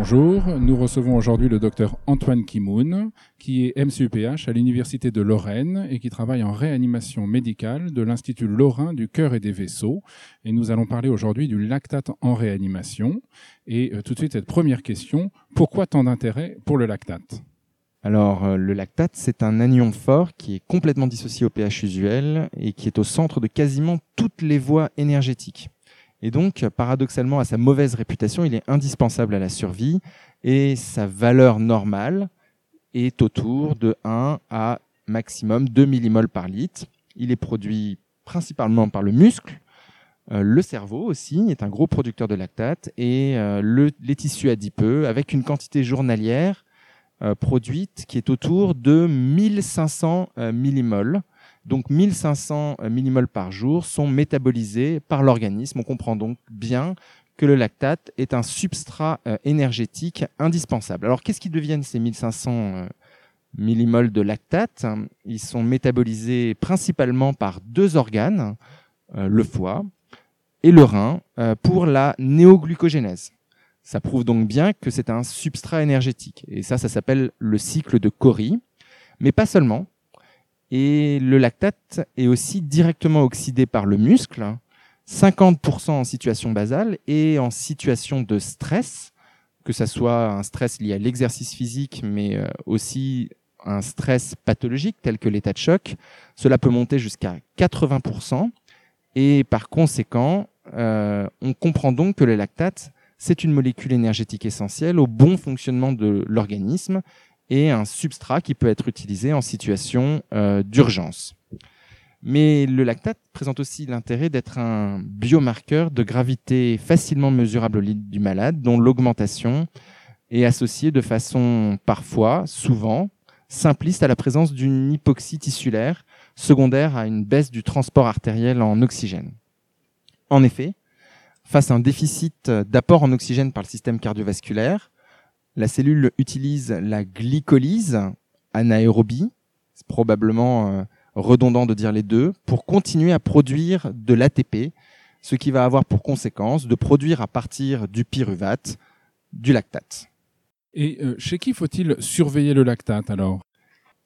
Bonjour, nous recevons aujourd'hui le docteur Antoine Kimoun, qui est MCUPH à l'Université de Lorraine et qui travaille en réanimation médicale de l'Institut Lorrain du cœur et des vaisseaux. Et nous allons parler aujourd'hui du lactate en réanimation. Et euh, tout de suite, cette première question, pourquoi tant d'intérêt pour le lactate? Alors, euh, le lactate, c'est un anion fort qui est complètement dissocié au pH usuel et qui est au centre de quasiment toutes les voies énergétiques. Et donc, paradoxalement, à sa mauvaise réputation, il est indispensable à la survie et sa valeur normale est autour de 1 à maximum 2 millimoles par litre. Il est produit principalement par le muscle. Euh, le cerveau aussi est un gros producteur de lactate et euh, le, les tissus adipeux avec une quantité journalière euh, produite qui est autour de 1500 millimoles donc 1500 euh, millimoles par jour sont métabolisés par l'organisme. On comprend donc bien que le lactate est un substrat euh, énergétique indispensable. Alors qu'est-ce qui deviennent ces 1500 euh, millimoles de lactate? Ils sont métabolisés principalement par deux organes, le foie et le rein, pour la néoglucogénèse. Ça prouve donc bien que c'est un substrat énergétique. Et ça, ça s'appelle le cycle de Cori. Mais pas seulement. Et le lactate est aussi directement oxydé par le muscle, 50% en situation basale et en situation de stress, que ce soit un stress lié à l'exercice physique, mais euh, aussi un stress pathologique tel que l'état de choc. Cela peut monter jusqu'à 80%. Et par conséquent, euh, on comprend donc que le lactate, c'est une molécule énergétique essentielle au bon fonctionnement de l'organisme et un substrat qui peut être utilisé en situation euh, d'urgence. Mais le lactate présente aussi l'intérêt d'être un biomarqueur de gravité facilement mesurable au lit du malade, dont l'augmentation est associée de façon parfois, souvent, simpliste à la présence d'une hypoxie tissulaire secondaire à une baisse du transport artériel en oxygène. En effet, face à un déficit d'apport en oxygène par le système cardiovasculaire, la cellule utilise la glycolyse anaérobie, c'est probablement euh, redondant de dire les deux, pour continuer à produire de l'ATP, ce qui va avoir pour conséquence de produire à partir du pyruvate du lactate. Et euh, chez qui faut-il surveiller le lactate alors?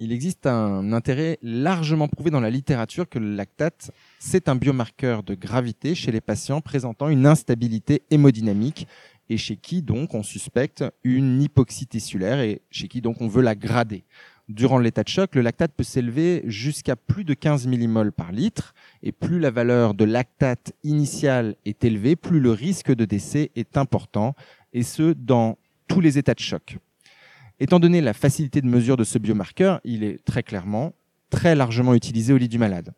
Il existe un intérêt largement prouvé dans la littérature que le lactate, c'est un biomarqueur de gravité chez les patients présentant une instabilité hémodynamique et chez qui donc on suspecte une hypoxie tissulaire et chez qui donc on veut la grader. Durant l'état de choc, le lactate peut s'élever jusqu'à plus de 15 millimoles par litre et plus la valeur de lactate initiale est élevée, plus le risque de décès est important et ce dans tous les états de choc. Étant donné la facilité de mesure de ce biomarqueur, il est très clairement très largement utilisé au lit du malade.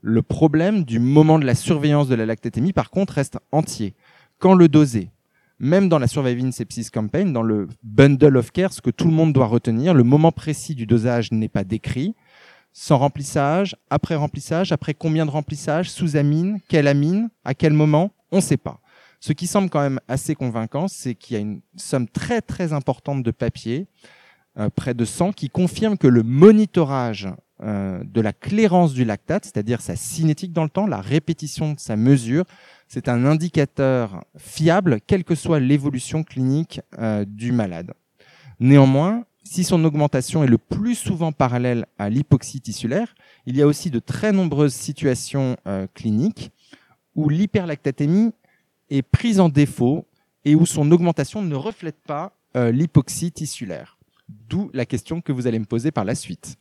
Le problème du moment de la surveillance de la lactatémie, par contre, reste entier. Quand le doser même dans la Surviving Sepsis Campaign, dans le bundle of care, ce que tout le monde doit retenir, le moment précis du dosage n'est pas décrit. Sans remplissage, après remplissage, après combien de remplissage, sous amine, quelle amine, à quel moment, on ne sait pas. Ce qui semble quand même assez convaincant, c'est qu'il y a une somme très très importante de papier, euh, près de 100, qui confirme que le monitorage euh, de la clairance du lactate, c'est-à-dire sa cinétique dans le temps, la répétition de sa mesure, c'est un indicateur fiable, quelle que soit l'évolution clinique euh, du malade. Néanmoins, si son augmentation est le plus souvent parallèle à l'hypoxie tissulaire, il y a aussi de très nombreuses situations euh, cliniques où l'hyperlactatémie est prise en défaut et où son augmentation ne reflète pas l'hypoxie tissulaire. D'où la question que vous allez me poser par la suite.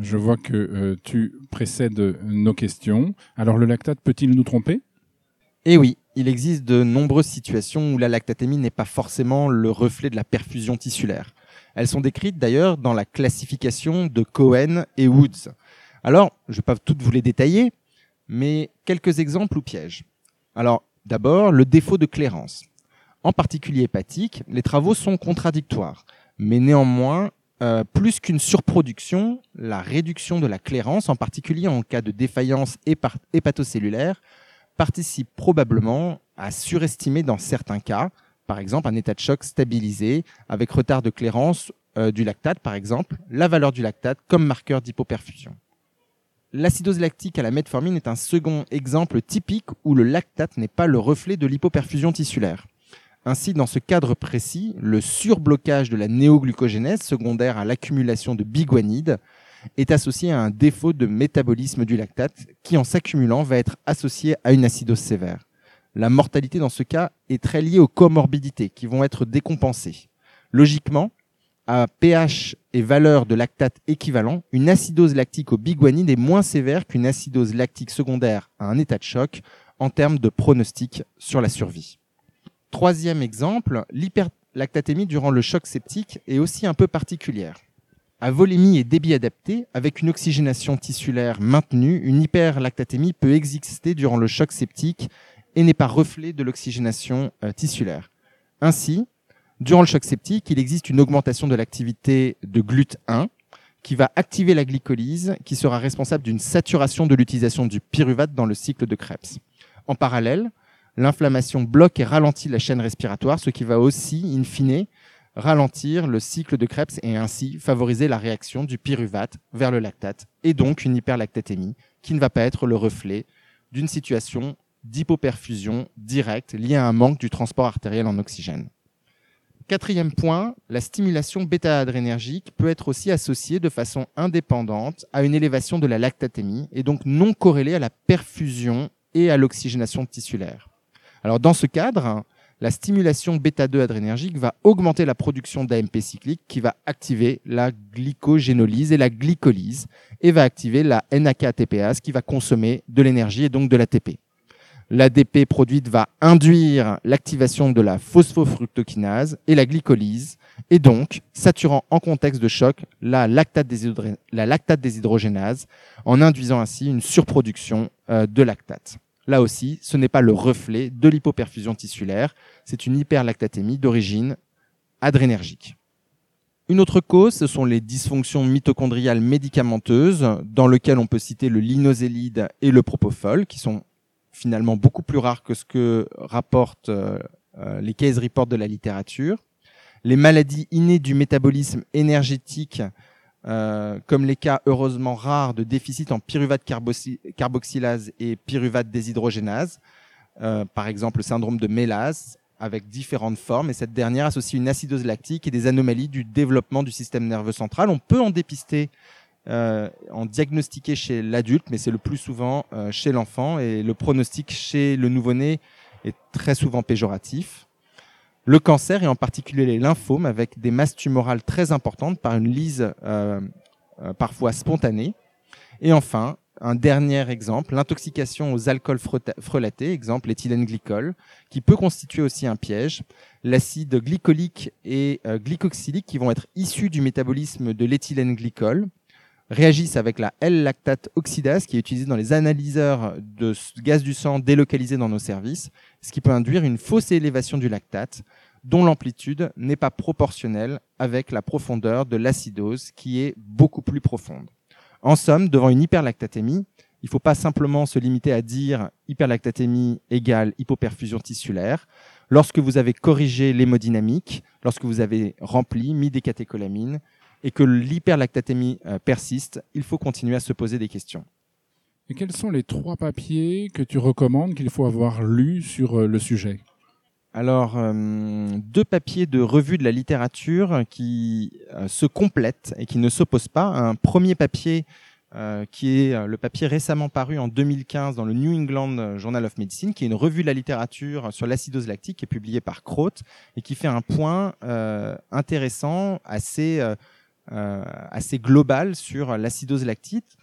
Je vois que tu précèdes nos questions. Alors le lactate peut-il nous tromper? Et oui, il existe de nombreuses situations où la lactatémie n'est pas forcément le reflet de la perfusion tissulaire. Elles sont décrites d'ailleurs dans la classification de Cohen et Woods. Alors, je ne vais pas toutes vous les détailler, mais quelques exemples ou pièges. Alors, d'abord, le défaut de clairance. En particulier hépatique, les travaux sont contradictoires, mais néanmoins, euh, plus qu'une surproduction, la réduction de la clairance, en particulier en cas de défaillance hépatocellulaire, participe probablement à surestimer dans certains cas, par exemple un état de choc stabilisé avec retard de clairance euh, du lactate, par exemple, la valeur du lactate comme marqueur d'hypoperfusion. L'acidose lactique à la metformine est un second exemple typique où le lactate n'est pas le reflet de l'hypoperfusion tissulaire. Ainsi, dans ce cadre précis, le surblocage de la néoglucogénèse secondaire à l'accumulation de biguanide est associé à un défaut de métabolisme du lactate qui, en s'accumulant, va être associé à une acidose sévère. La mortalité dans ce cas est très liée aux comorbidités qui vont être décompensées. Logiquement, à pH et valeur de lactate équivalent, une acidose lactique au biguanide est moins sévère qu'une acidose lactique secondaire à un état de choc en termes de pronostic sur la survie. Troisième exemple, l'hyperlactatémie durant le choc septique est aussi un peu particulière. À volémie et débit adapté, avec une oxygénation tissulaire maintenue, une hyperlactatémie peut exister durant le choc septique et n'est pas reflet de l'oxygénation euh, tissulaire. Ainsi, durant le choc septique, il existe une augmentation de l'activité de GLUT1 qui va activer la glycolyse, qui sera responsable d'une saturation de l'utilisation du pyruvate dans le cycle de Krebs. En parallèle, l'inflammation bloque et ralentit la chaîne respiratoire, ce qui va aussi, in fine, ralentir le cycle de Krebs et ainsi favoriser la réaction du pyruvate vers le lactate et donc une hyperlactatémie qui ne va pas être le reflet d'une situation d'hypoperfusion directe liée à un manque du transport artériel en oxygène. Quatrième point, la stimulation bêta-adrénergique peut être aussi associée de façon indépendante à une élévation de la lactatémie et donc non corrélée à la perfusion et à l'oxygénation tissulaire. Alors dans ce cadre, la stimulation bêta-2 adrénergique va augmenter la production d'AMP cyclique qui va activer la glycogénolyse et la glycolyse et va activer la NAK-ATPase qui va consommer de l'énergie et donc de l'ATP. L'ADP produite va induire l'activation de la phosphofructokinase et la glycolyse et donc saturant en contexte de choc la lactate, déshydrogénase en induisant ainsi une surproduction euh, de lactate. Là aussi, ce n'est pas le reflet de l'hypoperfusion tissulaire, c'est une hyperlactatémie d'origine adrénergique. Une autre cause, ce sont les dysfonctions mitochondriales médicamenteuses, dans lesquelles on peut citer le linosélide et le propofol, qui sont finalement beaucoup plus rares que ce que rapportent euh, les case reports de la littérature. Les maladies innées du métabolisme énergétique euh, comme les cas heureusement rares de déficit en pyruvate carboxylase et pyruvate déshydrogénase, euh, par exemple le syndrome de Mélas, avec différentes formes, et cette dernière associe une acidose lactique et des anomalies du développement du système nerveux central. On peut en dépister, euh, en diagnostiquer chez l'adulte, mais c'est le plus souvent euh, chez l'enfant, et le pronostic chez le nouveau-né est très souvent péjoratif le cancer et en particulier les lymphomes avec des masses tumorales très importantes par une lyse euh, euh, parfois spontanée. Et enfin, un dernier exemple, l'intoxication aux alcools frelatés, exemple l'éthylène glycol, qui peut constituer aussi un piège. L'acide glycolique et euh, glycoxylique qui vont être issus du métabolisme de l'éthylène glycol réagissent avec la L-lactate oxydase qui est utilisée dans les analyseurs de gaz du sang délocalisés dans nos services, ce qui peut induire une fausse élévation du lactate dont l'amplitude n'est pas proportionnelle avec la profondeur de l'acidose qui est beaucoup plus profonde. En somme, devant une hyperlactatémie, il ne faut pas simplement se limiter à dire hyperlactatémie égale hypoperfusion tissulaire. Lorsque vous avez corrigé l'hémodynamique, lorsque vous avez rempli, mis des catécholamines, et que l'hyperlactatémie euh, persiste, il faut continuer à se poser des questions. Et quels sont les trois papiers que tu recommandes qu'il faut avoir lus sur euh, le sujet? Alors, euh, deux papiers de revue de la littérature qui se complètent et qui ne s'opposent pas. Un premier papier qui est le papier récemment paru en 2015 dans le New England Journal of Medicine, qui est une revue de la littérature sur l'acidose lactique, qui est publiée par Croth et qui fait un point intéressant, assez assez global sur l'acidose lactique.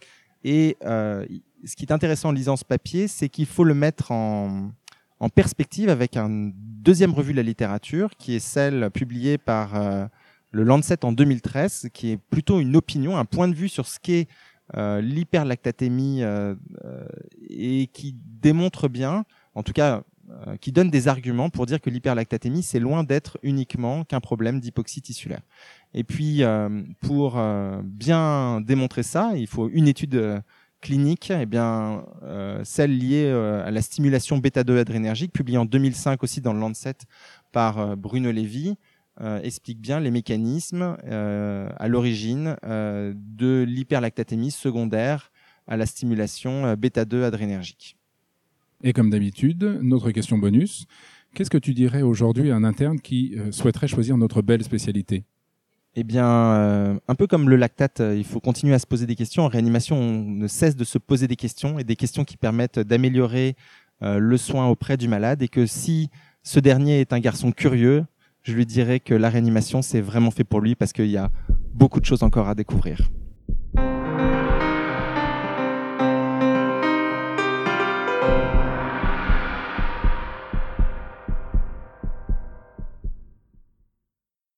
Et euh, ce qui est intéressant en lisant ce papier, c'est qu'il faut le mettre en, en perspective avec une deuxième revue de la littérature, qui est celle publiée par euh, le Lancet en 2013, qui est plutôt une opinion, un point de vue sur ce qu'est euh, l'hyperlactatémie euh, et qui démontre bien, en tout cas euh, qui donne des arguments pour dire que l'hyperlactatémie, c'est loin d'être uniquement qu'un problème d'hypoxie tissulaire. Et puis, euh, pour euh, bien démontrer ça, il faut une étude clinique, eh bien, celle liée à la stimulation bêta-2 adrénergique, publiée en 2005 aussi dans le Lancet par Bruno Levy, explique bien les mécanismes à l'origine de l'hyperlactatémie secondaire à la stimulation bêta-2 adrénergique. Et comme d'habitude, notre question bonus. Qu'est-ce que tu dirais aujourd'hui à un interne qui euh, souhaiterait choisir notre belle spécialité? Eh bien, euh, un peu comme le lactate, euh, il faut continuer à se poser des questions. En réanimation, on ne cesse de se poser des questions et des questions qui permettent d'améliorer le soin auprès du malade. Et que si ce dernier est un garçon curieux, je lui dirais que la réanimation, c'est vraiment fait pour lui parce qu'il y a beaucoup de choses encore à découvrir.